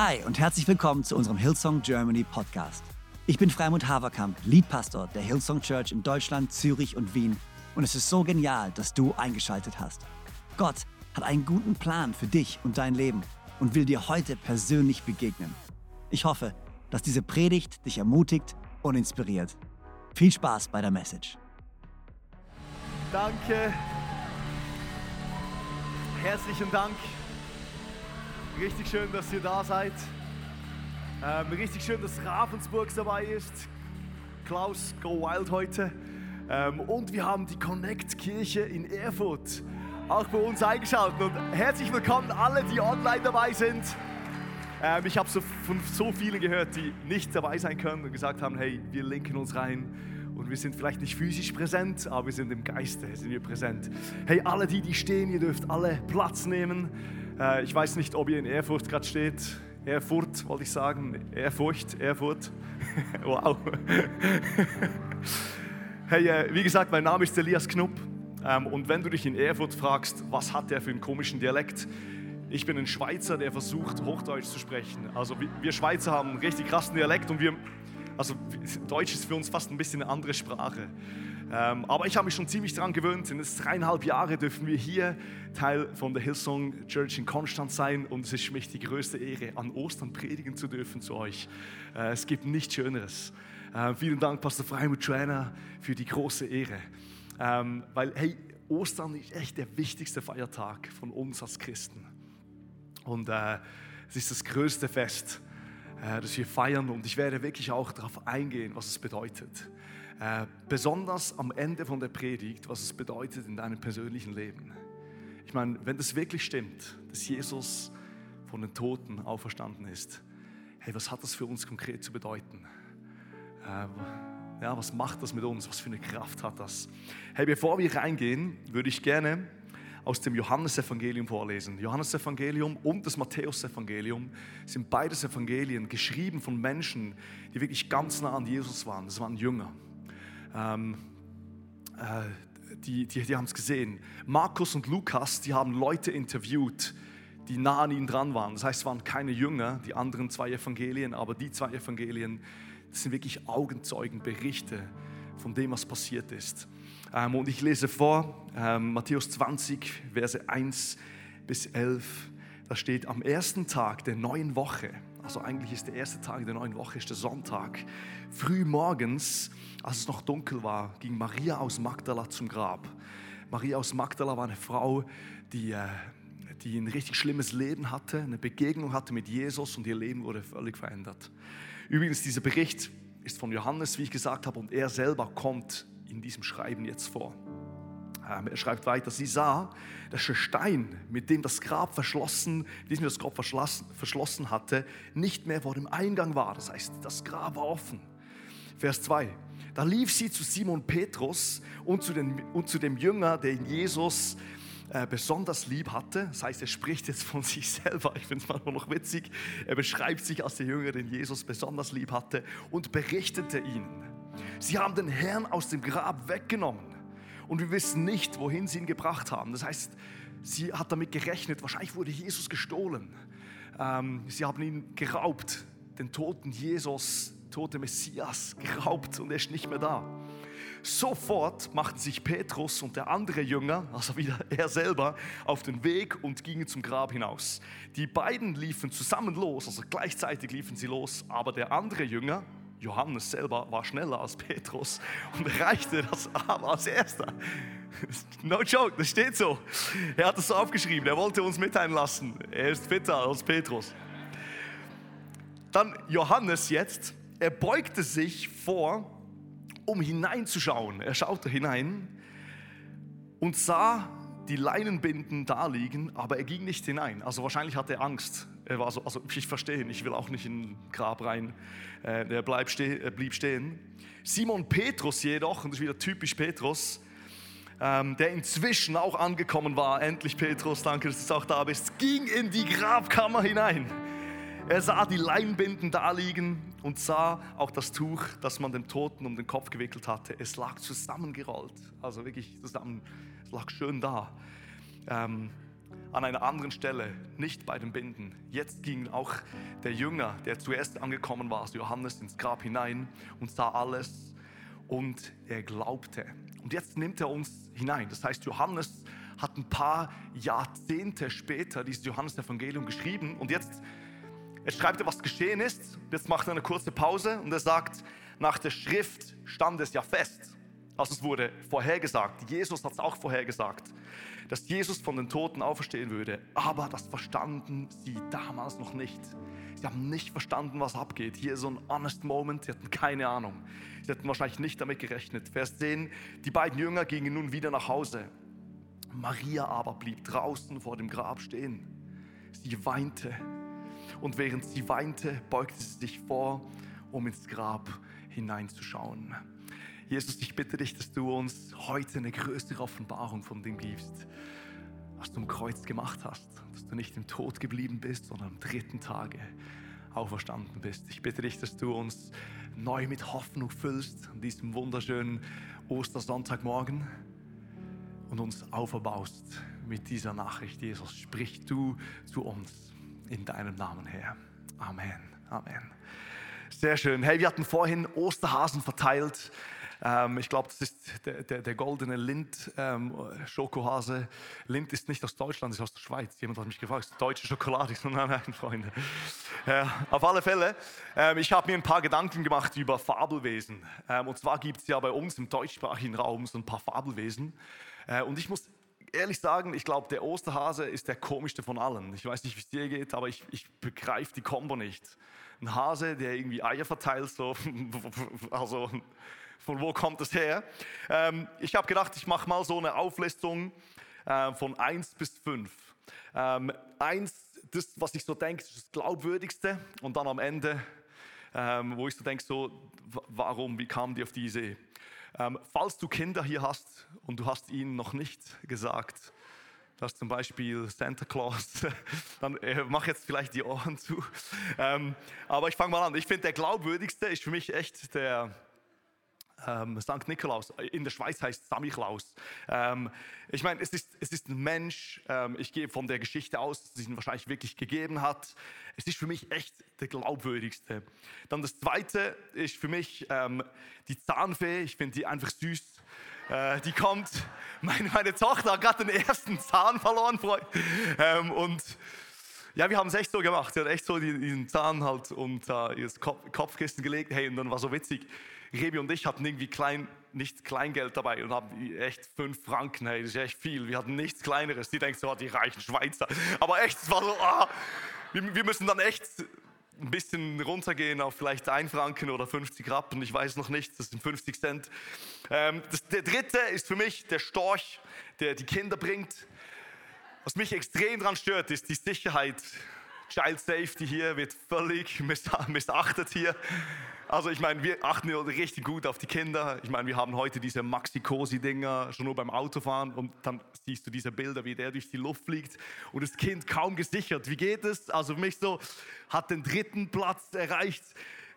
Hi und herzlich willkommen zu unserem Hillsong Germany Podcast. Ich bin Freimund Haverkamp, Leadpastor der Hillsong Church in Deutschland, Zürich und Wien und es ist so genial, dass du eingeschaltet hast. Gott hat einen guten Plan für dich und dein Leben und will dir heute persönlich begegnen. Ich hoffe, dass diese Predigt dich ermutigt und inspiriert. Viel Spaß bei der Message. Danke. Herzlichen Dank. Richtig schön, dass ihr da seid. Ähm, richtig schön, dass Ravensburg dabei ist. Klaus, go wild heute. Ähm, und wir haben die Connect-Kirche in Erfurt auch bei uns eingeschaltet. Und herzlich willkommen alle, die online dabei sind. Ähm, ich habe so, von so vielen gehört, die nicht dabei sein können und gesagt haben, hey, wir linken uns rein und wir sind vielleicht nicht physisch präsent, aber wir sind im Geiste, sind wir präsent. Hey, alle die, die stehen, ihr dürft alle Platz nehmen. Äh, ich weiß nicht, ob ihr in Erfurt gerade steht. Erfurt, wollte ich sagen. Ehrfurcht, Erfurt. wow. hey, äh, wie gesagt, mein Name ist Elias Knupp. Ähm, und wenn du dich in Erfurt fragst, was hat der für einen komischen Dialekt? Ich bin ein Schweizer, der versucht, Hochdeutsch zu sprechen. Also wir Schweizer haben einen richtig krassen Dialekt und wir, also Deutsch ist für uns fast ein bisschen eine andere Sprache. Ähm, aber ich habe mich schon ziemlich daran gewöhnt. In jetzt dreieinhalb Jahre dürfen wir hier Teil von der Hillsong Church in Konstanz sein und es ist für mich die größte Ehre, an Ostern predigen zu dürfen zu euch. Äh, es gibt nichts Schöneres. Äh, vielen Dank, Pastor Freimut Joanna, für die große Ehre. Ähm, weil, hey, Ostern ist echt der wichtigste Feiertag von uns als Christen. Und äh, es ist das größte Fest, äh, das wir feiern. Und ich werde wirklich auch darauf eingehen, was es bedeutet. Äh, besonders am Ende von der Predigt, was es bedeutet in deinem persönlichen Leben. Ich meine, wenn das wirklich stimmt, dass Jesus von den Toten auferstanden ist, hey, was hat das für uns konkret zu bedeuten? Äh, ja, was macht das mit uns? Was für eine Kraft hat das? Hey, bevor wir reingehen, würde ich gerne aus dem Johannesevangelium vorlesen. Johannesevangelium und das Matthäusevangelium sind beides Evangelien geschrieben von Menschen, die wirklich ganz nah an Jesus waren. Das waren Jünger. Ähm, äh, die die, die haben es gesehen. Markus und Lukas, die haben Leute interviewt, die nah an ihnen dran waren. Das heißt, es waren keine Jünger, die anderen zwei Evangelien, aber die zwei Evangelien, das sind wirklich Augenzeugenberichte von dem, was passiert ist. Ähm, und ich lese vor, ähm, Matthäus 20, Verse 1 bis 11. Da steht, am ersten Tag der neuen Woche, also eigentlich ist der erste Tag der neuen Woche, ist der Sonntag, früh morgens, als es noch dunkel war, ging Maria aus Magdala zum Grab. Maria aus Magdala war eine Frau, die, äh, die ein richtig schlimmes Leben hatte, eine Begegnung hatte mit Jesus und ihr Leben wurde völlig verändert. Übrigens, dieser Bericht ist von Johannes, wie ich gesagt habe, und er selber kommt in diesem Schreiben jetzt vor. Ähm, er schreibt weiter, sie sah, dass der Stein, mit dem das Grab verschlossen, diesem das Grab verschlossen, verschlossen hatte, nicht mehr vor dem Eingang war. Das heißt, das Grab war offen. Vers 2. Da lief sie zu Simon Petrus und zu, den, und zu dem Jünger, den Jesus äh, besonders lieb hatte. Das heißt, er spricht jetzt von sich selber. Ich finde es manchmal noch witzig. Er beschreibt sich als der Jünger, den Jesus besonders lieb hatte und berichtete ihnen. Sie haben den Herrn aus dem Grab weggenommen und wir wissen nicht, wohin sie ihn gebracht haben. Das heißt, sie hat damit gerechnet, wahrscheinlich wurde Jesus gestohlen. Ähm, sie haben ihn geraubt, den toten Jesus, tote Messias geraubt und er ist nicht mehr da. Sofort machten sich Petrus und der andere Jünger, also wieder er selber, auf den Weg und gingen zum Grab hinaus. Die beiden liefen zusammen los, also gleichzeitig liefen sie los, aber der andere Jünger, Johannes selber, war schneller als Petrus und erreichte das Grab als erster. No joke, das steht so. Er hat es so aufgeschrieben, er wollte uns mitteilen lassen. Er ist fitter als Petrus. Dann Johannes jetzt, er beugte sich vor um hineinzuschauen. Er schaute hinein und sah die Leinenbinden da liegen, aber er ging nicht hinein. Also wahrscheinlich hatte er Angst. Er war so, also ich verstehe, ich will auch nicht in ein Grab rein. Äh, er, bleib ste er blieb stehen. Simon Petrus jedoch, und das ist wieder typisch Petrus, ähm, der inzwischen auch angekommen war, endlich Petrus, danke, dass du auch da bist, ging in die Grabkammer hinein. Er sah die Leinbinden da liegen und sah auch das Tuch, das man dem Toten um den Kopf gewickelt hatte. Es lag zusammengerollt, also wirklich zusammen, es lag schön da. Ähm, an einer anderen Stelle, nicht bei den Binden. Jetzt ging auch der Jünger, der zuerst angekommen war, Johannes, ins Grab hinein und sah alles und er glaubte. Und jetzt nimmt er uns hinein. Das heißt, Johannes hat ein paar Jahrzehnte später dieses Johannes-Evangelium geschrieben und jetzt, jetzt schreibt er, was geschehen ist. Jetzt macht er eine kurze Pause und er sagt, nach der Schrift stand es ja fest. Also es wurde vorhergesagt. Jesus hat es auch vorhergesagt dass Jesus von den Toten auferstehen würde. Aber das verstanden sie damals noch nicht. Sie haben nicht verstanden, was abgeht. Hier ist so ein honest Moment. Sie hatten keine Ahnung. Sie hatten wahrscheinlich nicht damit gerechnet. Vers 10. Die beiden Jünger gingen nun wieder nach Hause. Maria aber blieb draußen vor dem Grab stehen. Sie weinte. Und während sie weinte, beugte sie sich vor, um ins Grab hineinzuschauen. Jesus, ich bitte dich, dass du uns heute eine größere Offenbarung von dem gibst, was du am Kreuz gemacht hast, dass du nicht im Tod geblieben bist, sondern am dritten Tage auferstanden bist. Ich bitte dich, dass du uns neu mit Hoffnung füllst an diesem wunderschönen Ostersonntagmorgen und uns auferbaust mit dieser Nachricht. Jesus, sprich du zu uns in deinem Namen, Herr. Amen. Amen. Sehr schön. Hey, wir hatten vorhin Osterhasen verteilt. Ähm, ich glaube, das ist der, der, der goldene Lind ähm, Schokohase. Lind ist nicht aus Deutschland, ist aus der Schweiz. Jemand hat mich gefragt, deutsche Schokolade? Ich so, nein, nein, Freunde. Ja, auf alle Fälle, ähm, ich habe mir ein paar Gedanken gemacht über Fabelwesen. Ähm, und zwar gibt es ja bei uns im deutschsprachigen Raum so ein paar Fabelwesen. Äh, und ich muss ehrlich sagen, ich glaube, der Osterhase ist der komischste von allen. Ich weiß nicht, wie es dir geht, aber ich, ich begreife die Kombo nicht. Ein Hase, der irgendwie Eier verteilt, so, also von wo kommt es her? Ähm, ich habe gedacht, ich mache mal so eine Auflistung äh, von 1 bis 5. Ähm, 1, das, was ich so denke, ist das Glaubwürdigste. Und dann am Ende, ähm, wo ich so denke, so, warum, wie kam die auf die Idee? Ähm, falls du Kinder hier hast und du hast ihnen noch nicht gesagt, dass zum Beispiel Santa Claus, dann äh, mach jetzt vielleicht die Ohren zu. Ähm, aber ich fange mal an. Ich finde, der glaubwürdigste ist für mich echt der, ähm, St. Nikolaus, in der Schweiz heißt Samichlaus. Ähm, ich meine, es ist, es ist ein Mensch, ähm, ich gehe von der Geschichte aus, dass es ihn wahrscheinlich wirklich gegeben hat. Es ist für mich echt der glaubwürdigste. Dann das zweite ist für mich ähm, die Zahnfee, ich finde die einfach süß. Äh, die kommt, meine, meine Tochter hat gerade den ersten Zahn verloren, Freund. Ähm, und ja, wir haben es echt so gemacht. Sie hat echt so diesen Zahn halt unter ihr Kopfkissen gelegt. Hey, und dann war so witzig Rebi und ich hatten irgendwie klein, nicht Kleingeld dabei und haben echt fünf Franken, hey, das ist echt viel. Wir hatten nichts Kleineres. Die denken so, oh, die reichen Schweizer. Aber echt, es war so, ah, wir, wir müssen dann echt ein bisschen runtergehen auf vielleicht ein Franken oder 50 Rappen, ich weiß noch nicht, das sind 50 Cent. Ähm, das, der dritte ist für mich der Storch, der die Kinder bringt. Was mich extrem daran stört, ist die Sicherheit. Child Safety hier wird völlig missachtet hier. Also ich meine, wir achten richtig gut auf die Kinder. Ich meine, wir haben heute diese Maxi-Cosi-Dinger schon nur beim Autofahren und dann siehst du diese Bilder, wie der durch die Luft fliegt und das Kind kaum gesichert. Wie geht es? Also für mich so, hat den dritten Platz erreicht.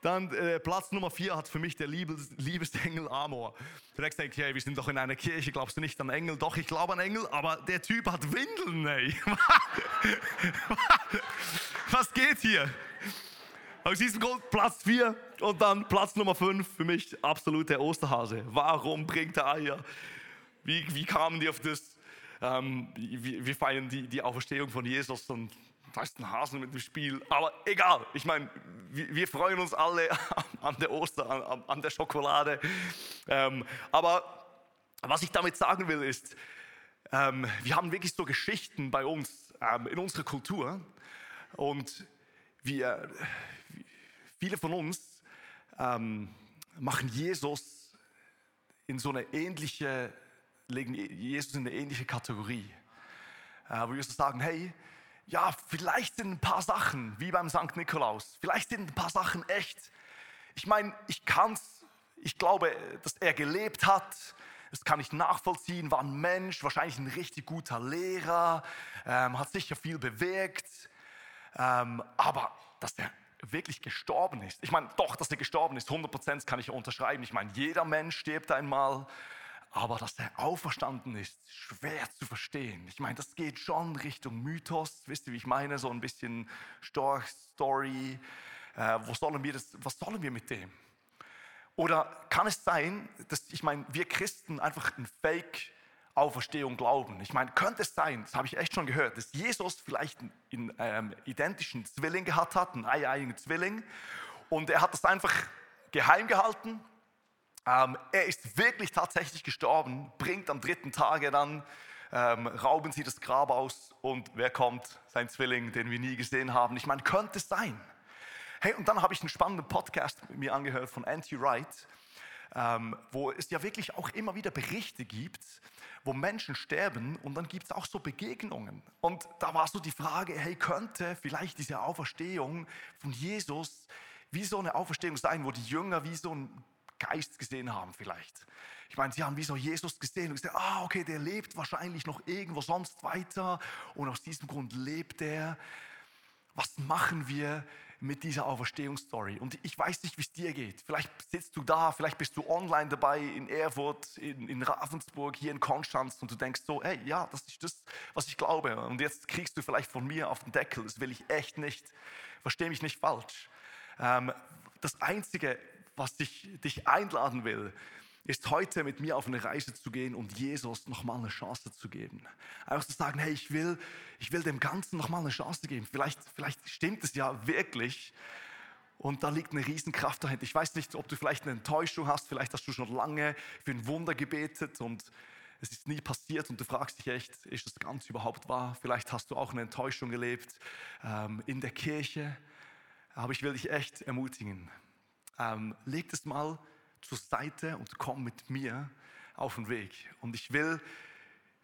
Dann äh, Platz Nummer vier hat für mich der Liebes, Liebesengel Amor. Du denkst, hey, wir sind doch in einer Kirche, glaubst du nicht an Engel? Doch, ich glaube an Engel, aber der Typ hat Windeln, ey. Was geht hier? Aus diesem Grund Platz 4 und dann Platz Nummer 5 für mich absolut der Osterhase. Warum bringt er Eier? Wie, wie kamen die auf das? Ähm, wir, wir, feiern die, die Auferstehung von Jesus und da ist ein Hasen mit dem Spiel. Aber egal, ich meine, wir, wir, freuen uns alle an der Oster, an, an der Schokolade. Ähm, aber was ich damit sagen will ist, ähm, wir haben wirklich so Geschichten bei uns ähm, in unserer Kultur und wir, Viele von uns ähm, machen Jesus in so eine ähnliche, legen Jesus in eine ähnliche Kategorie, äh, wo wir so sagen, hey, ja, vielleicht sind ein paar Sachen, wie beim St. Nikolaus, vielleicht sind ein paar Sachen echt. Ich meine, ich kann's, ich glaube, dass er gelebt hat, das kann ich nachvollziehen, war ein Mensch, wahrscheinlich ein richtig guter Lehrer, ähm, hat sicher viel bewegt, ähm, aber dass er wirklich gestorben ist. Ich meine, doch, dass er gestorben ist, 100% kann ich unterschreiben. Ich meine, jeder Mensch stirbt einmal. Aber dass er auferstanden ist, schwer zu verstehen. Ich meine, das geht schon Richtung Mythos. Wisst ihr, wie ich meine? So ein bisschen Storch-Story. Äh, wo sollen wir das, was sollen wir mit dem? Oder kann es sein, dass, ich meine, wir Christen einfach ein Fake Auferstehung glauben. Ich meine, könnte es sein, das habe ich echt schon gehört, dass Jesus vielleicht einen ähm, identischen Zwilling gehabt hat, einen eieigen Zwilling, und er hat das einfach geheim gehalten. Ähm, er ist wirklich tatsächlich gestorben, bringt am dritten Tage dann, ähm, rauben sie das Grab aus und wer kommt? Sein Zwilling, den wir nie gesehen haben. Ich meine, könnte es sein? Hey, und dann habe ich einen spannenden Podcast mit mir angehört von Anti Wright, ähm, wo es ja wirklich auch immer wieder Berichte gibt, wo Menschen sterben und dann gibt es auch so Begegnungen. Und da war so die Frage, hey, könnte vielleicht diese Auferstehung von Jesus wie so eine Auferstehung sein, wo die Jünger wie so einen Geist gesehen haben vielleicht. Ich meine, sie haben wie so Jesus gesehen und gesagt, ah, okay, der lebt wahrscheinlich noch irgendwo sonst weiter und aus diesem Grund lebt er. Was machen wir mit dieser Auferstehungsstory. Und ich weiß nicht, wie es dir geht. Vielleicht sitzt du da, vielleicht bist du online dabei in Erfurt, in, in Ravensburg, hier in Konstanz und du denkst so, hey, ja, das ist das, was ich glaube. Und jetzt kriegst du vielleicht von mir auf den Deckel. Das will ich echt nicht. Verstehe mich nicht falsch. Ähm, das Einzige, was ich dich einladen will, ist heute mit mir auf eine Reise zu gehen und Jesus nochmal eine Chance zu geben. Einfach zu sagen, hey, ich will, ich will dem Ganzen nochmal eine Chance geben. Vielleicht, vielleicht stimmt es ja wirklich. Und da liegt eine Riesenkraft dahinter. Ich weiß nicht, ob du vielleicht eine Enttäuschung hast, vielleicht hast du schon lange für ein Wunder gebetet und es ist nie passiert und du fragst dich echt, ist das Ganze überhaupt wahr? Vielleicht hast du auch eine Enttäuschung erlebt ähm, in der Kirche. Aber ich will dich echt ermutigen. Ähm, leg das mal zur Seite und komm mit mir auf den Weg. Und ich will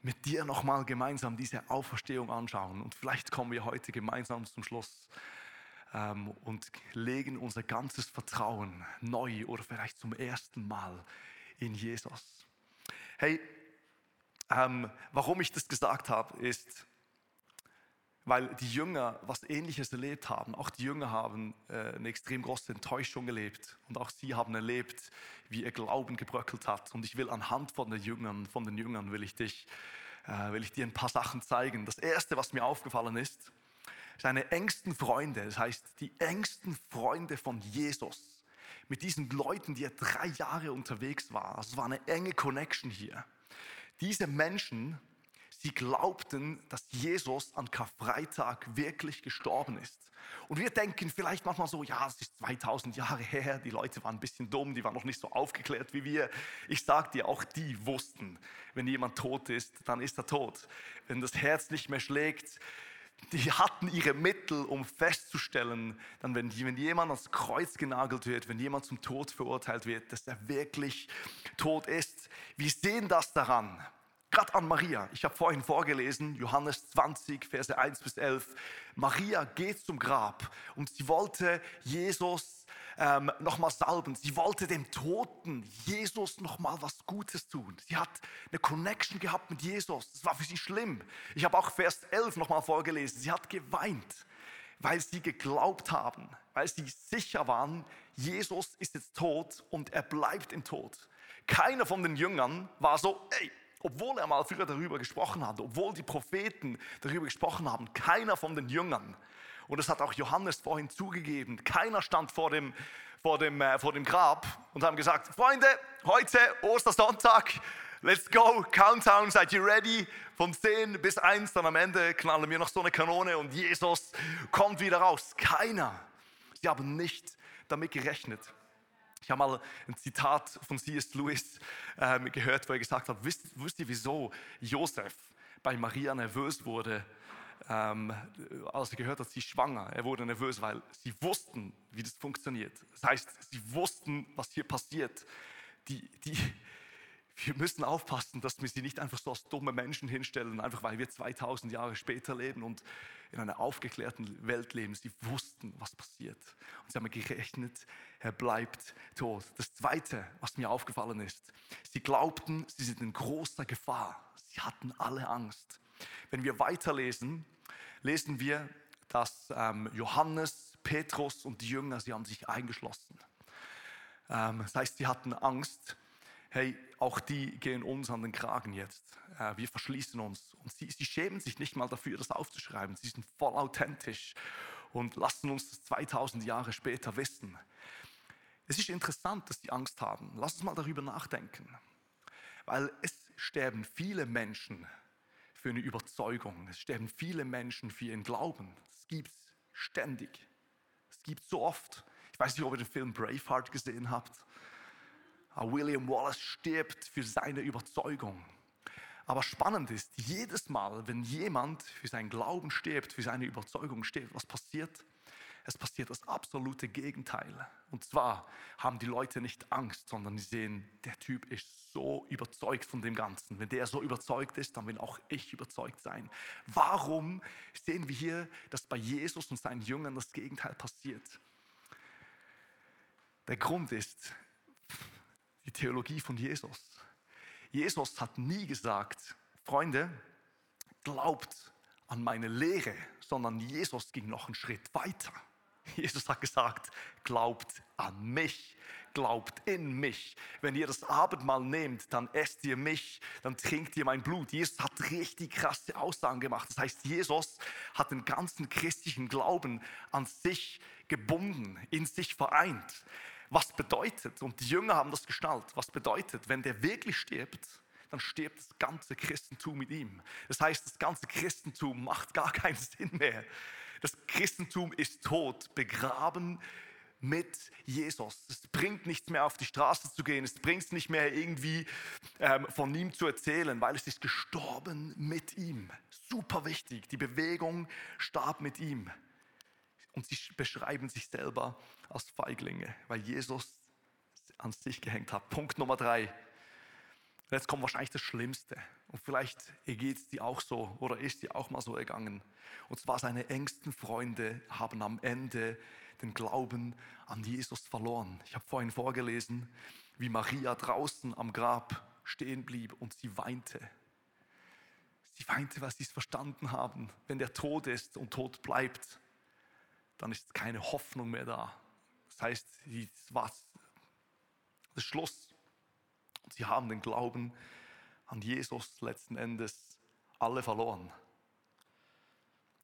mit dir nochmal gemeinsam diese Auferstehung anschauen. Und vielleicht kommen wir heute gemeinsam zum Schluss ähm, und legen unser ganzes Vertrauen neu oder vielleicht zum ersten Mal in Jesus. Hey, ähm, warum ich das gesagt habe, ist, weil die Jünger was Ähnliches erlebt haben. Auch die Jünger haben äh, eine extrem große Enttäuschung erlebt und auch sie haben erlebt, wie ihr Glauben gebröckelt hat. Und ich will anhand von den Jüngern, von den Jüngern will ich dich, äh, will ich dir ein paar Sachen zeigen. Das erste, was mir aufgefallen ist, seine engsten Freunde, das heißt die engsten Freunde von Jesus, mit diesen Leuten, die er drei Jahre unterwegs war. Es war eine enge Connection hier. Diese Menschen Sie glaubten, dass Jesus an Karfreitag wirklich gestorben ist. Und wir denken vielleicht manchmal so, ja, es ist 2000 Jahre her, die Leute waren ein bisschen dumm, die waren noch nicht so aufgeklärt wie wir. Ich sage dir, auch die wussten, wenn jemand tot ist, dann ist er tot. Wenn das Herz nicht mehr schlägt, die hatten ihre Mittel, um festzustellen, dann wenn, wenn jemand ans Kreuz genagelt wird, wenn jemand zum Tod verurteilt wird, dass er wirklich tot ist. Wir sehen das daran, Gerade an Maria. Ich habe vorhin vorgelesen, Johannes 20, Verse 1 bis 11. Maria geht zum Grab und sie wollte Jesus ähm, nochmal salben. Sie wollte dem Toten Jesus nochmal was Gutes tun. Sie hat eine Connection gehabt mit Jesus. Das war für sie schlimm. Ich habe auch Vers 11 nochmal vorgelesen. Sie hat geweint, weil sie geglaubt haben, weil sie sicher waren, Jesus ist jetzt tot und er bleibt im Tod. Keiner von den Jüngern war so, ey, obwohl er mal früher darüber gesprochen hat, obwohl die Propheten darüber gesprochen haben, keiner von den Jüngern, und das hat auch Johannes vorhin zugegeben, keiner stand vor dem, vor dem, äh, vor dem Grab und haben gesagt, Freunde, heute Ostersonntag, let's go, Countdown, seid ihr ready? Von 10 bis 1, dann am Ende knallen wir noch so eine Kanone und Jesus kommt wieder raus. Keiner. Sie haben nicht damit gerechnet. Ich habe mal ein Zitat von C.S. Lewis ähm, gehört, wo er gesagt hat, wisst, wisst ihr, wieso Josef bei Maria nervös wurde, ähm, als er gehört hat, sie ist schwanger. Er wurde nervös, weil sie wussten, wie das funktioniert. Das heißt, sie wussten, was hier passiert. Die, die, wir müssen aufpassen, dass wir sie nicht einfach so als dumme Menschen hinstellen, einfach weil wir 2000 Jahre später leben und in einer aufgeklärten Welt leben. Sie wussten, was passiert. Und sie haben gerechnet, er bleibt tot. Das Zweite, was mir aufgefallen ist, sie glaubten, sie sind in großer Gefahr. Sie hatten alle Angst. Wenn wir weiterlesen, lesen wir, dass ähm, Johannes, Petrus und die Jünger, sie haben sich eingeschlossen. Ähm, das heißt, sie hatten Angst, hey, auch die gehen uns an den Kragen jetzt. Äh, wir verschließen uns. Und sie, sie schämen sich nicht mal dafür, das aufzuschreiben. Sie sind voll authentisch und lassen uns das 2000 Jahre später wissen. Es ist interessant, dass die Angst haben. Lass uns mal darüber nachdenken. Weil es sterben viele Menschen für eine Überzeugung. Es sterben viele Menschen für ihren Glauben. Es gibt es ständig. Es gibt so oft. Ich weiß nicht, ob ihr den Film Braveheart gesehen habt. William Wallace stirbt für seine Überzeugung. Aber spannend ist, jedes Mal, wenn jemand für seinen Glauben stirbt, für seine Überzeugung stirbt, was passiert? Es passiert das absolute Gegenteil. Und zwar haben die Leute nicht Angst, sondern sie sehen, der Typ ist so überzeugt von dem Ganzen. Wenn der so überzeugt ist, dann will auch ich überzeugt sein. Warum sehen wir hier, dass bei Jesus und seinen Jüngern das Gegenteil passiert? Der Grund ist die Theologie von Jesus. Jesus hat nie gesagt, Freunde, glaubt an meine Lehre, sondern Jesus ging noch einen Schritt weiter. Jesus hat gesagt, glaubt an mich, glaubt in mich. Wenn ihr das Abendmahl nehmt, dann esst ihr mich, dann trinkt ihr mein Blut. Jesus hat richtig krasse Aussagen gemacht. Das heißt, Jesus hat den ganzen christlichen Glauben an sich gebunden, in sich vereint. Was bedeutet, und die Jünger haben das gestaltet, was bedeutet, wenn der wirklich stirbt, dann stirbt das ganze Christentum mit ihm. Das heißt, das ganze Christentum macht gar keinen Sinn mehr. Das Christentum ist tot, begraben mit Jesus. Es bringt nichts mehr auf die Straße zu gehen, es bringt nicht mehr irgendwie ähm, von ihm zu erzählen, weil es ist gestorben mit ihm. Super wichtig, die Bewegung starb mit ihm. Und sie beschreiben sich selber als Feiglinge, weil Jesus an sich gehängt hat. Punkt Nummer drei. Jetzt kommt wahrscheinlich das Schlimmste. Und vielleicht geht es dir auch so oder ist dir auch mal so ergangen. Und zwar seine engsten Freunde haben am Ende den Glauben an Jesus verloren. Ich habe vorhin vorgelesen, wie Maria draußen am Grab stehen blieb und sie weinte. Sie weinte, weil sie es verstanden haben. Wenn der Tod ist und tot bleibt, dann ist keine Hoffnung mehr da. Das heißt, es war das Schluss. Und sie haben den Glauben an Jesus letzten Endes alle verloren.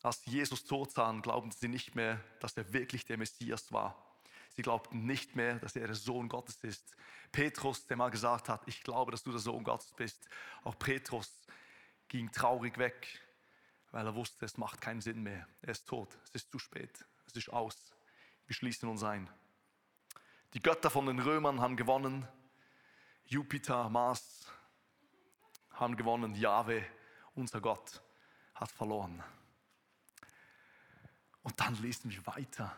Als Jesus tot sahen, glaubten sie nicht mehr, dass er wirklich der Messias war. Sie glaubten nicht mehr, dass er der Sohn Gottes ist. Petrus, der mal gesagt hat, ich glaube, dass du der Sohn Gottes bist, auch Petrus ging traurig weg, weil er wusste, es macht keinen Sinn mehr. Er ist tot, es ist zu spät, es ist aus. Wir schließen uns ein. Die Götter von den Römern haben gewonnen, Jupiter, Mars haben gewonnen, Jahwe, unser Gott, hat verloren. Und dann lesen wir weiter.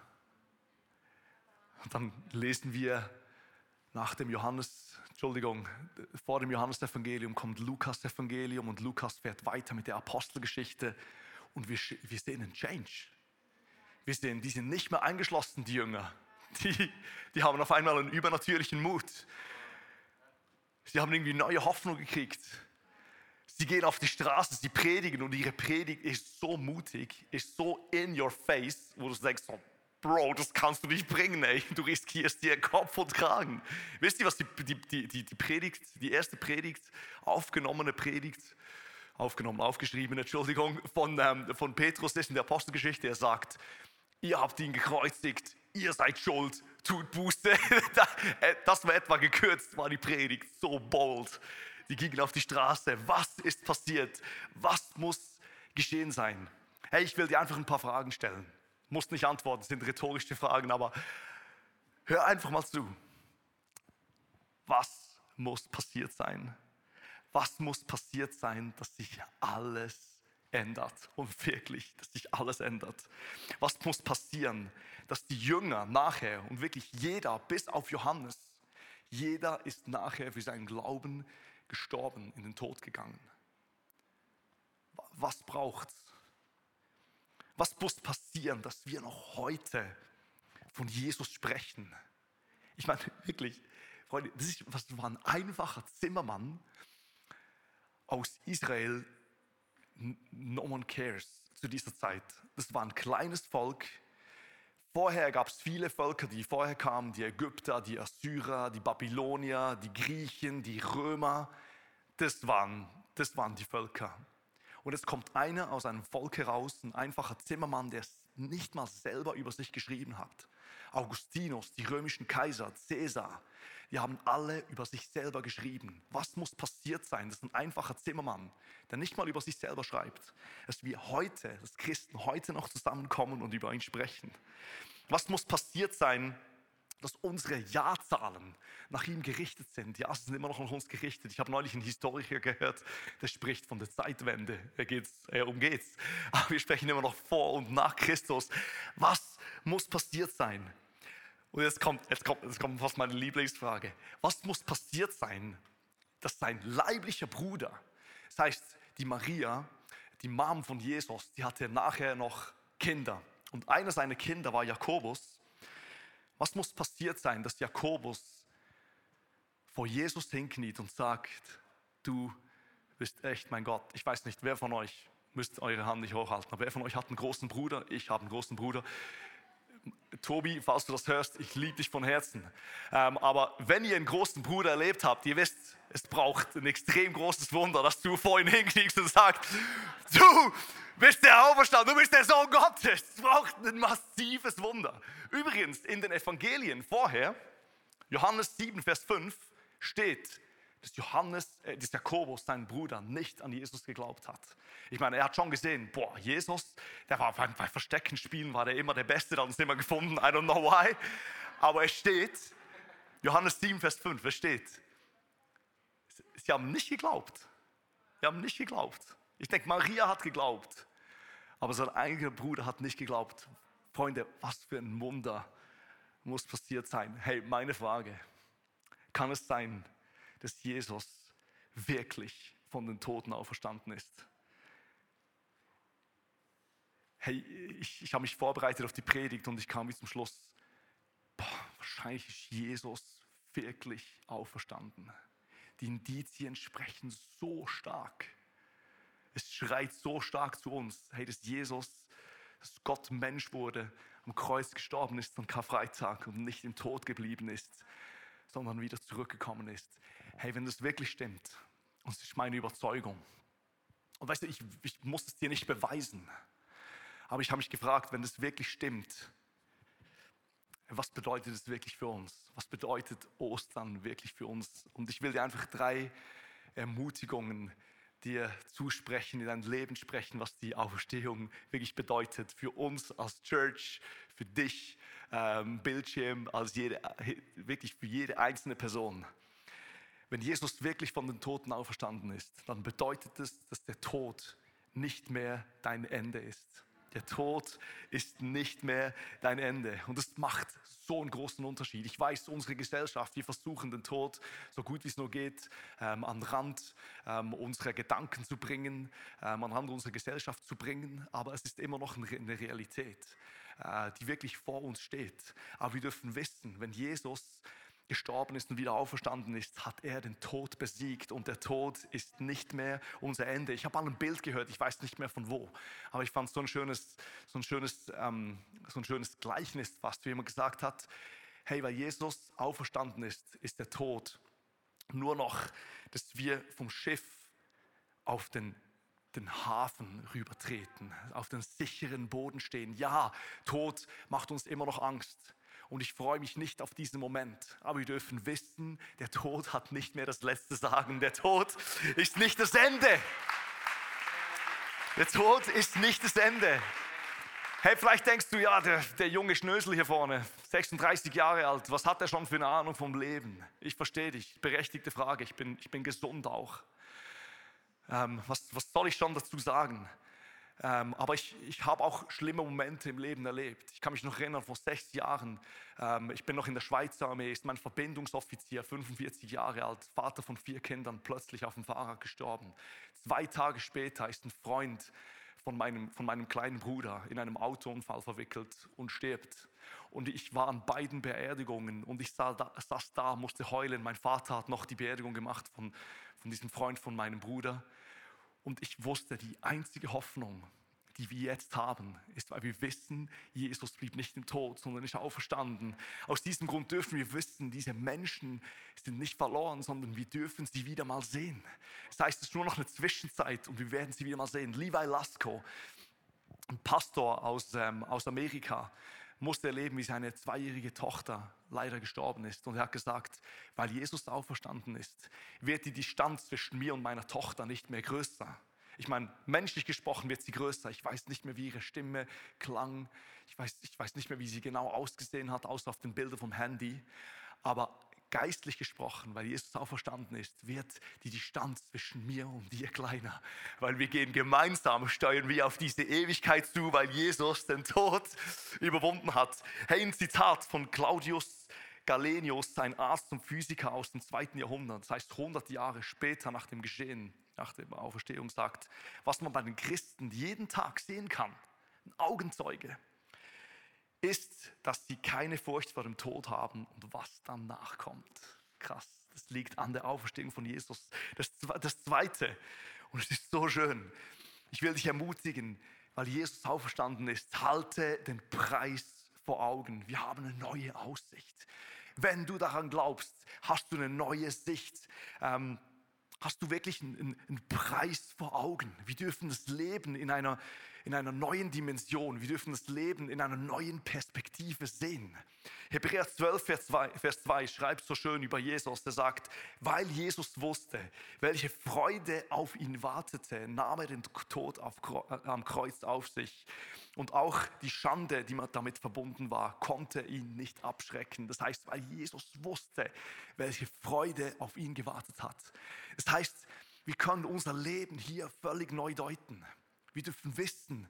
Und dann lesen wir nach dem Johannes, Entschuldigung, vor dem Johannesevangelium kommt Lukas Evangelium und Lukas fährt weiter mit der Apostelgeschichte und wir, wir sehen einen Change. Wir sehen, die sind nicht mehr eingeschlossen, die Jünger. Die, die haben auf einmal einen übernatürlichen Mut. Sie haben irgendwie neue Hoffnung gekriegt. Sie gehen auf die Straße, sie predigen und ihre Predigt ist so mutig, ist so in your face, wo du denkst, so, Bro, das kannst du nicht bringen, ey. Du riskierst dir Kopf und Kragen. Wisst ihr, was die, die, die, die Predigt, die erste Predigt, aufgenommene Predigt, aufgenommen, aufgeschrieben, Entschuldigung, von, ähm, von Petrus ist in der Apostelgeschichte. Er sagt, ihr habt ihn gekreuzigt, ihr seid schuld, tut Buße. Äh, das war etwa gekürzt, war die Predigt, so bold. Die gingen auf die Straße. Was ist passiert? Was muss geschehen sein? Hey, ich will dir einfach ein paar Fragen stellen. Muss nicht antworten, sind rhetorische Fragen, aber hör einfach mal zu. Was muss passiert sein? Was muss passiert sein, dass sich alles ändert und wirklich, dass sich alles ändert. Was muss passieren, dass die Jünger nachher und wirklich jeder, bis auf Johannes, jeder ist nachher für seinen Glauben gestorben, in den Tod gegangen. Was braucht's? Was muss passieren, dass wir noch heute von Jesus sprechen? Ich meine, wirklich, Freunde, das, ist, das war ein einfacher Zimmermann aus Israel, no one cares zu dieser Zeit. Das war ein kleines Volk, Vorher gab es viele Völker, die vorher kamen, die Ägypter, die Assyrer, die Babylonier, die Griechen, die Römer. Das waren, das waren die Völker. Und es kommt einer aus einem Volk heraus, ein einfacher Zimmermann, der es nicht mal selber über sich geschrieben hat. Augustinus, die römischen Kaiser, Caesar, die haben alle über sich selber geschrieben. Was muss passiert sein, dass ein einfacher Zimmermann, der nicht mal über sich selber schreibt, dass wir heute, dass Christen heute noch zusammenkommen und über ihn sprechen? Was muss passiert sein, dass unsere Jahrzahlen nach ihm gerichtet sind. Ja, sie sind immer noch nach uns gerichtet. Ich habe neulich einen Historiker gehört, der spricht von der Zeitwende. Er geht's, er umgeht's. Aber wir sprechen immer noch vor und nach Christus. Was muss passiert sein? Und jetzt kommt, jetzt kommt, jetzt kommt fast meine Lieblingsfrage. Was muss passiert sein, dass sein leiblicher Bruder, das heißt die Maria, die Mom von Jesus, die hatte nachher noch Kinder. Und einer seiner Kinder war Jakobus. Was muss passiert sein, dass Jakobus vor Jesus hinkniet und sagt, du bist echt mein Gott. Ich weiß nicht, wer von euch müsst eure Hand nicht hochhalten, aber wer von euch hat einen großen Bruder? Ich habe einen großen Bruder. Tobi, falls du das hörst, ich liebe dich von Herzen. Ähm, aber wenn ihr einen großen Bruder erlebt habt, ihr wisst, es braucht ein extrem großes Wunder, dass du vor ihn hinkriegst und sagst, du bist der Auferstand, du bist der Sohn Gottes. Es braucht ein massives Wunder. Übrigens, in den Evangelien vorher, Johannes 7, Vers 5, steht, dass Johannes, äh, dass Jakobus, sein Bruder, nicht an Jesus geglaubt hat. Ich meine, er hat schon gesehen, boah, Jesus, der war bei, bei Verstecken spielen, war der immer der Beste, der hat uns immer gefunden, I don't know why. Aber es steht, Johannes 7, Vers 5, es steht, sie haben nicht geglaubt. Sie haben nicht geglaubt. Ich denke, Maria hat geglaubt, aber sein eigener Bruder hat nicht geglaubt. Freunde, was für ein Wunder muss passiert sein? Hey, meine Frage, kann es sein, dass Jesus wirklich von den Toten auferstanden ist? Hey, ich, ich habe mich vorbereitet auf die Predigt und ich kam bis zum Schluss, boah, wahrscheinlich ist Jesus wirklich auferstanden. Die Indizien sprechen so stark. Es schreit so stark zu uns, hey, dass Jesus, dass Gott Mensch wurde, am Kreuz gestorben ist am Karfreitag und nicht im Tod geblieben ist, sondern wieder zurückgekommen ist. Hey, wenn das wirklich stimmt, und das ist meine Überzeugung, und weißt du, ich, ich muss es dir nicht beweisen, aber ich habe mich gefragt, wenn das wirklich stimmt, was bedeutet es wirklich für uns? Was bedeutet Ostern wirklich für uns? Und ich will dir einfach drei Ermutigungen dir zusprechen, in dein Leben sprechen, was die Auferstehung wirklich bedeutet für uns als Church, für dich, ähm, Bildschirm, als jede, wirklich für jede einzelne Person. Wenn Jesus wirklich von den Toten auferstanden ist, dann bedeutet es, dass der Tod nicht mehr dein Ende ist. Der Tod ist nicht mehr dein Ende. Und das macht so einen großen Unterschied. Ich weiß, unsere Gesellschaft, wir versuchen den Tod so gut wie es nur geht ähm, an den Rand ähm, unserer Gedanken zu bringen, ähm, an den Rand unserer Gesellschaft zu bringen. Aber es ist immer noch eine Realität, die wirklich vor uns steht. Aber wir dürfen wissen, wenn Jesus gestorben ist und wieder auferstanden ist, hat er den Tod besiegt und der Tod ist nicht mehr unser Ende. Ich habe mal ein Bild gehört, ich weiß nicht mehr von wo, aber ich fand so ein schönes, so ein schönes, ähm, so ein schönes Gleichnis fast, wie jemand gesagt hat, hey, weil Jesus auferstanden ist, ist der Tod nur noch, dass wir vom Schiff auf den den Hafen rübertreten, auf den sicheren Boden stehen. Ja, Tod macht uns immer noch Angst. Und ich freue mich nicht auf diesen Moment. Aber wir dürfen wissen, der Tod hat nicht mehr das letzte Sagen. Der Tod ist nicht das Ende. Der Tod ist nicht das Ende. Hey, vielleicht denkst du, ja, der, der junge Schnösel hier vorne, 36 Jahre alt, was hat er schon für eine Ahnung vom Leben? Ich verstehe dich, berechtigte Frage, ich bin, ich bin gesund auch. Ähm, was, was soll ich schon dazu sagen? Ähm, aber ich, ich habe auch schlimme Momente im Leben erlebt. Ich kann mich noch erinnern, vor sechs Jahren, ähm, ich bin noch in der Schweizer Armee, ist mein Verbindungsoffizier, 45 Jahre alt, Vater von vier Kindern, plötzlich auf dem Fahrrad gestorben. Zwei Tage später ist ein Freund von meinem, von meinem kleinen Bruder in einem Autounfall verwickelt und stirbt. Und ich war an beiden Beerdigungen und ich da, saß da musste heulen. Mein Vater hat noch die Beerdigung gemacht von, von diesem Freund von meinem Bruder. Und ich wusste, die einzige Hoffnung, die wir jetzt haben, ist, weil wir wissen, Jesus blieb nicht im Tod, sondern ist auferstanden. Aus diesem Grund dürfen wir wissen, diese Menschen sind nicht verloren, sondern wir dürfen sie wieder mal sehen. Das heißt, es ist nur noch eine Zwischenzeit und wir werden sie wieder mal sehen. Levi Lasko, ein Pastor aus, ähm, aus Amerika, musste erleben, wie seine zweijährige Tochter leider gestorben ist. Und er hat gesagt, weil Jesus auferstanden ist, wird die Distanz zwischen mir und meiner Tochter nicht mehr größer. Ich meine, menschlich gesprochen wird sie größer. Ich weiß nicht mehr, wie ihre Stimme klang. Ich weiß, ich weiß nicht mehr, wie sie genau ausgesehen hat, außer auf den Bildern vom Handy. Aber geistlich gesprochen, weil Jesus auferstanden ist, wird die Distanz zwischen mir und dir kleiner. Weil wir gehen gemeinsam, steuern wir auf diese Ewigkeit zu, weil Jesus den Tod überwunden hat. Hey, ein Zitat von Claudius Galenius, ein Arzt und Physiker aus dem zweiten Jahrhundert, das heißt 100 Jahre später nach dem Geschehen, nach der Auferstehung sagt, was man bei den Christen jeden Tag sehen kann, ein Augenzeuge, ist, dass sie keine Furcht vor dem Tod haben und was danach kommt. Krass, das liegt an der Auferstehung von Jesus. Das, das Zweite, und es ist so schön, ich will dich ermutigen, weil Jesus auferstanden ist, halte den Preis vor Augen. Wir haben eine neue Aussicht. Wenn du daran glaubst, hast du eine neue Sicht. Ähm, hast du wirklich einen, einen, Preis vor Augen. Wir dürfen das Leben in einer, in einer neuen Dimension, wir dürfen das Leben in einer neuen Perspektive sehen. Hebräer 12, Vers 2, Vers 2 schreibt so schön über Jesus, der sagt, weil Jesus wusste, welche Freude auf ihn wartete, nahm er den Tod auf, am Kreuz auf sich. Und auch die Schande, die damit verbunden war, konnte ihn nicht abschrecken. Das heißt, weil Jesus wusste, welche Freude auf ihn gewartet hat. Das heißt, wir können unser Leben hier völlig neu deuten. Wir dürfen wissen,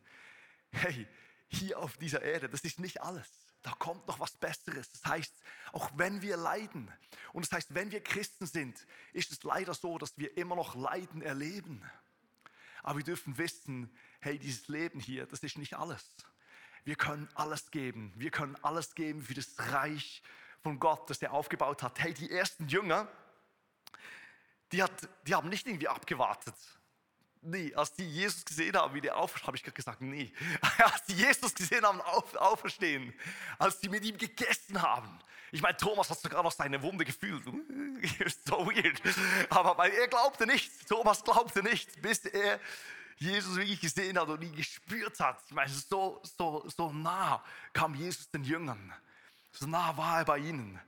hey, hier auf dieser Erde, das ist nicht alles da kommt noch was Besseres. Das heißt, auch wenn wir leiden, und das heißt, wenn wir Christen sind, ist es leider so, dass wir immer noch Leiden erleben. Aber wir dürfen wissen, hey, dieses Leben hier, das ist nicht alles. Wir können alles geben. Wir können alles geben für das Reich von Gott, das er aufgebaut hat. Hey, die ersten Jünger, die, hat, die haben nicht irgendwie abgewartet Nee, als die Jesus gesehen haben, wie der aufersteht, habe ich gerade gesagt, nee. Als die Jesus gesehen haben, auf, auferstehen, als die mit ihm gegessen haben. Ich meine, Thomas hat sogar noch seine Wunde gefühlt. so weird. Aber er glaubte nicht. Thomas glaubte nicht, bis er Jesus wirklich gesehen hat und ihn gespürt hat. Ich meine, so, so, so nah kam Jesus den Jüngern. So nah war er bei ihnen.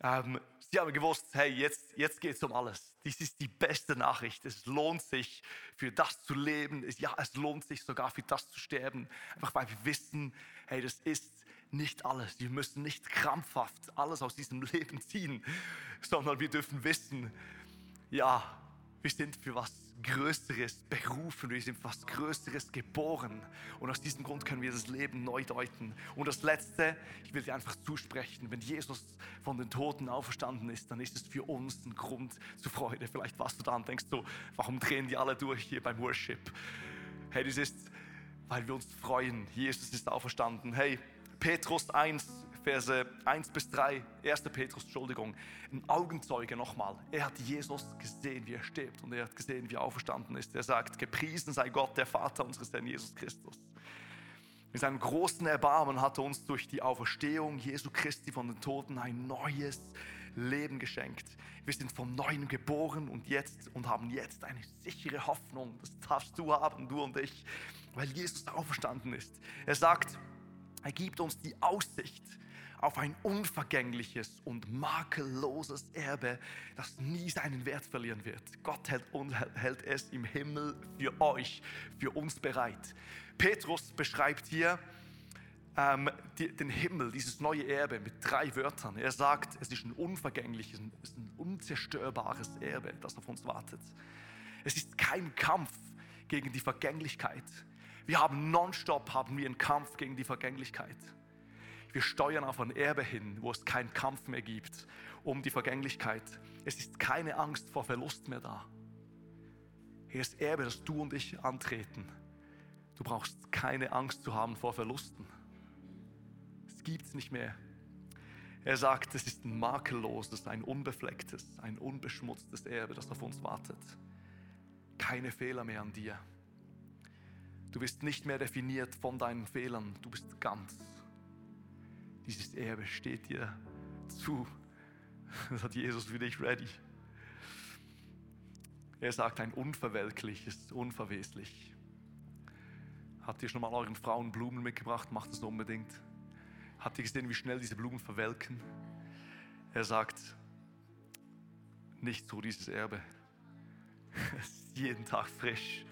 Ähm, sie haben gewusst, hey, jetzt, jetzt geht es um alles. Dies ist die beste Nachricht. Es lohnt sich, für das zu leben. Ja, es lohnt sich sogar für das zu sterben. Einfach weil wir wissen, hey, das ist nicht alles. Wir müssen nicht krampfhaft alles aus diesem Leben ziehen, sondern wir dürfen wissen, ja, wir sind für was Größeres berufen, wir sind für was Größeres geboren. Und aus diesem Grund können wir das Leben neu deuten. Und das Letzte, ich will dir einfach zusprechen, wenn Jesus von den Toten auferstanden ist, dann ist es für uns ein Grund zur Freude. Vielleicht warst du da und denkst so, warum drehen die alle durch hier beim Worship? Hey, das ist, weil wir uns freuen, Jesus ist auferstanden. Hey, Petrus 1, Verse 1 bis 3, 1. Petrus, Entschuldigung, ein Augenzeuge nochmal. Er hat Jesus gesehen, wie er stirbt und er hat gesehen, wie er auferstanden ist. Er sagt, gepriesen sei Gott, der Vater unseres Herrn Jesus Christus. In seinem großen Erbarmen hat er uns durch die Auferstehung Jesu Christi von den Toten ein neues Leben geschenkt. Wir sind vom Neuen geboren und jetzt und haben jetzt eine sichere Hoffnung. Das darfst du haben, du und ich, weil Jesus auferstanden ist. Er sagt, er gibt uns die Aussicht auf ein unvergängliches und makelloses Erbe, das nie seinen Wert verlieren wird. Gott hält, hält es im Himmel für euch, für uns bereit. Petrus beschreibt hier ähm, die, den Himmel, dieses neue Erbe mit drei Wörtern. Er sagt, es ist ein unvergängliches, es ist ein unzerstörbares Erbe, das auf uns wartet. Es ist kein Kampf gegen die Vergänglichkeit. Wir haben nonstop haben wir einen Kampf gegen die Vergänglichkeit. Wir steuern auf ein Erbe hin, wo es keinen Kampf mehr gibt um die Vergänglichkeit. Es ist keine Angst vor Verlust mehr da. Hier ist Erbe, das du und ich antreten. Du brauchst keine Angst zu haben vor Verlusten. Es gibt es nicht mehr. Er sagt, es ist ein makelloses, ein unbeflecktes, ein unbeschmutztes Erbe, das auf uns wartet. Keine Fehler mehr an dir. Du bist nicht mehr definiert von deinen Fehlern, du bist ganz. Dieses Erbe steht dir zu. Das hat Jesus für dich ready. Er sagt ein unverwelkliches, unverweslich. Habt ihr schon mal euren Frauen Blumen mitgebracht? Macht es unbedingt. Habt ihr gesehen, wie schnell diese Blumen verwelken? Er sagt, nicht so dieses Erbe. Es ist jeden Tag frisch,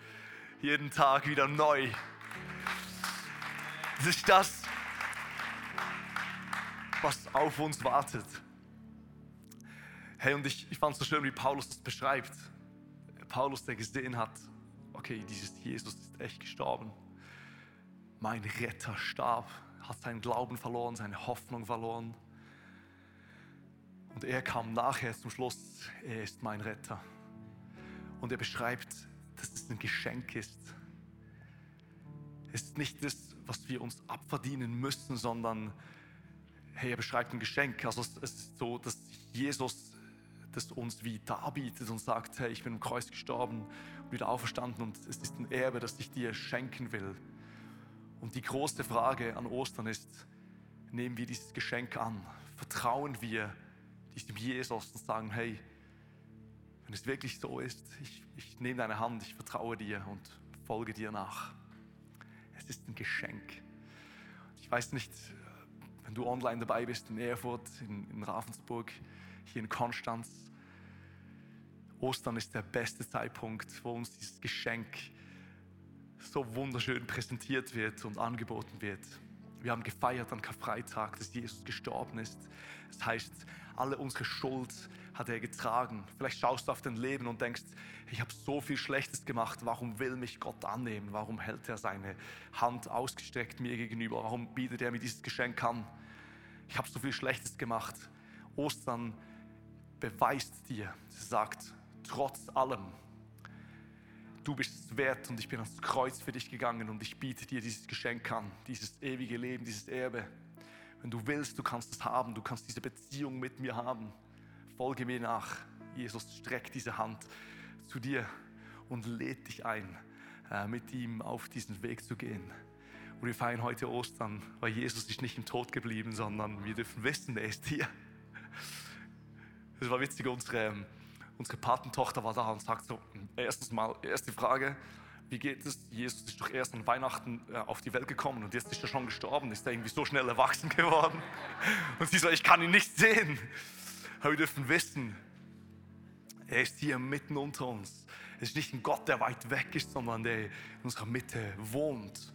jeden Tag wieder neu. Das ist das, was auf uns wartet. Hey, und ich, ich fand es so schön, wie Paulus das beschreibt. Paulus, der gesehen hat, okay, dieses Jesus ist echt gestorben. Mein Retter starb, hat seinen Glauben verloren, seine Hoffnung verloren. Und er kam nachher zum Schluss, er ist mein Retter. Und er beschreibt, dass es ein Geschenk ist. Es ist nicht das, was wir uns abverdienen müssen, sondern hey, er beschreibt ein Geschenk. Also es ist so, dass Jesus das uns wie darbietet und sagt, hey, ich bin im Kreuz gestorben und wieder auferstanden und es ist ein Erbe, das ich dir schenken will. Und die große Frage an Ostern ist, nehmen wir dieses Geschenk an? Vertrauen wir diesem Jesus und sagen, hey, wenn es wirklich so ist, ich, ich nehme deine Hand, ich vertraue dir und folge dir nach. Es ist ein Geschenk. Ich weiß nicht, wenn du online dabei bist in Erfurt, in, in Ravensburg, hier in Konstanz. Ostern ist der beste Zeitpunkt, wo uns dieses Geschenk so wunderschön präsentiert wird und angeboten wird. Wir haben gefeiert an Karfreitag, dass Jesus gestorben ist. Das heißt, alle unsere Schuld hat er getragen. Vielleicht schaust du auf dein Leben und denkst, ich habe so viel Schlechtes gemacht, warum will mich Gott annehmen? Warum hält er seine Hand ausgestreckt mir gegenüber? Warum bietet er mir dieses Geschenk an? Ich habe so viel Schlechtes gemacht. Ostern beweist dir, sagt, trotz allem, du bist es wert und ich bin ans Kreuz für dich gegangen und ich biete dir dieses Geschenk an, dieses ewige Leben, dieses Erbe. Wenn du willst, du kannst es haben, du kannst diese Beziehung mit mir haben. Folge mir nach. Jesus streckt diese Hand zu dir und lädt dich ein, äh, mit ihm auf diesen Weg zu gehen. Und wir feiern heute Ostern, weil Jesus ist nicht im Tod geblieben, sondern wir dürfen wissen, er ist hier. Das war witzig, unsere, unsere Patentochter war da und sagt so, erstens mal, erste Frage, wie geht es? Jesus ist doch erst an Weihnachten äh, auf die Welt gekommen und jetzt ist er schon gestorben. Ist er irgendwie so schnell erwachsen geworden? Und sie so, ich kann ihn nicht sehen. Aber wir dürfen wissen, er ist hier mitten unter uns. Es ist nicht ein Gott, der weit weg ist, sondern der in unserer Mitte wohnt.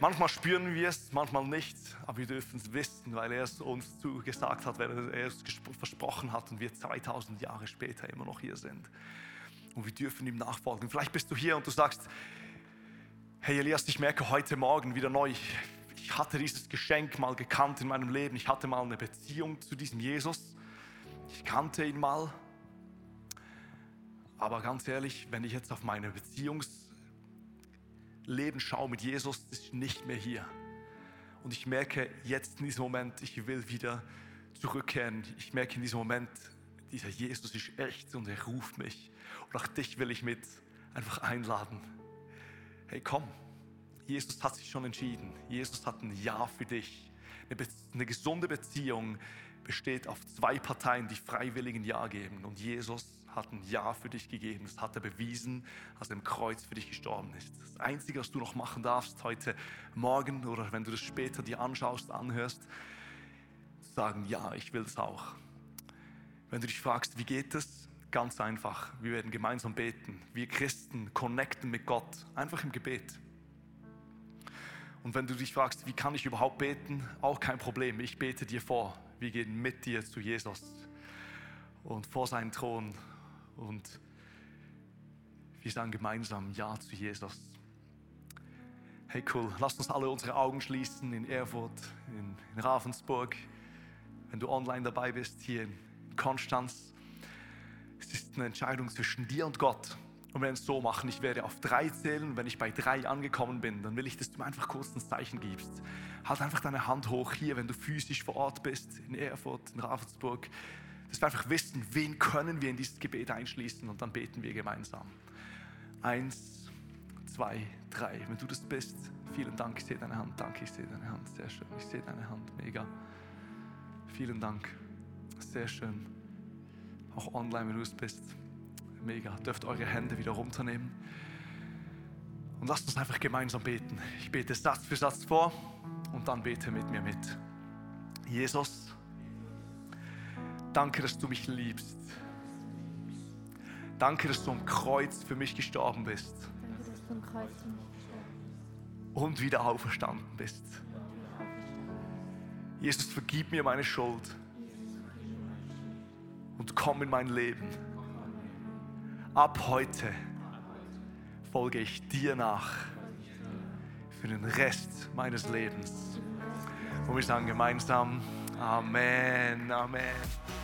Manchmal spüren wir es, manchmal nicht, aber wir dürfen es wissen, weil er es uns zugesagt hat, weil er es versprochen hat und wir 2000 Jahre später immer noch hier sind. Und wir dürfen ihm nachfolgen. Vielleicht bist du hier und du sagst, hey Elias, ich merke heute Morgen wieder neu, ich hatte dieses Geschenk mal gekannt in meinem Leben. Ich hatte mal eine Beziehung zu diesem Jesus. Ich kannte ihn mal. Aber ganz ehrlich, wenn ich jetzt auf meine Beziehungs Leben schaue mit Jesus, ist nicht mehr hier. Und ich merke jetzt in diesem Moment, ich will wieder zurückkehren. Ich merke in diesem Moment, dieser Jesus ist echt und er ruft mich. Und auch dich will ich mit einfach einladen. Hey, komm. Jesus hat sich schon entschieden. Jesus hat ein Ja für dich. Eine, eine gesunde Beziehung besteht auf zwei Parteien, die freiwillig ein Ja geben. Und Jesus hat ein Ja für dich gegeben. Das hat er bewiesen, als er im Kreuz für dich gestorben ist. Das Einzige, was du noch machen darfst heute Morgen oder wenn du das später dir anschaust, anhörst, sagen, ja, ich will es auch. Wenn du dich fragst, wie geht es? Ganz einfach. Wir werden gemeinsam beten. Wir Christen connecten mit Gott, einfach im Gebet. Und wenn du dich fragst, wie kann ich überhaupt beten? Auch kein Problem. Ich bete dir vor. Wir gehen mit dir zu Jesus und vor seinen Thron und wir sagen gemeinsam Ja zu Jesus. Hey cool, lasst uns alle unsere Augen schließen in Erfurt, in, in Ravensburg. Wenn du online dabei bist, hier in Konstanz. Es ist eine Entscheidung zwischen dir und Gott. Und wenn wir es so machen, ich werde auf drei zählen. Wenn ich bei drei angekommen bin, dann will ich, dass du mir einfach kurz ein Zeichen gibst. Halt einfach deine Hand hoch hier, wenn du physisch vor Ort bist, in Erfurt, in Ravensburg dass wir einfach wissen, wen können wir in dieses Gebet einschließen und dann beten wir gemeinsam. Eins, zwei, drei. Wenn du das bist, vielen Dank. Ich sehe deine Hand. Danke, ich sehe deine Hand. Sehr schön. Ich sehe deine Hand. Mega. Vielen Dank. Sehr schön. Auch online, wenn du es bist. Mega. Dürft eure Hände wieder runternehmen. Und lasst uns einfach gemeinsam beten. Ich bete Satz für Satz vor und dann bete mit mir mit. Jesus, danke, dass du mich liebst. Danke, dass du am Kreuz für mich gestorben bist und wieder auferstanden bist. Jesus, vergib mir meine Schuld und komm in mein Leben. Ab heute folge ich dir nach für den Rest meines Lebens. Und wir sagen gemeinsam Amen, Amen.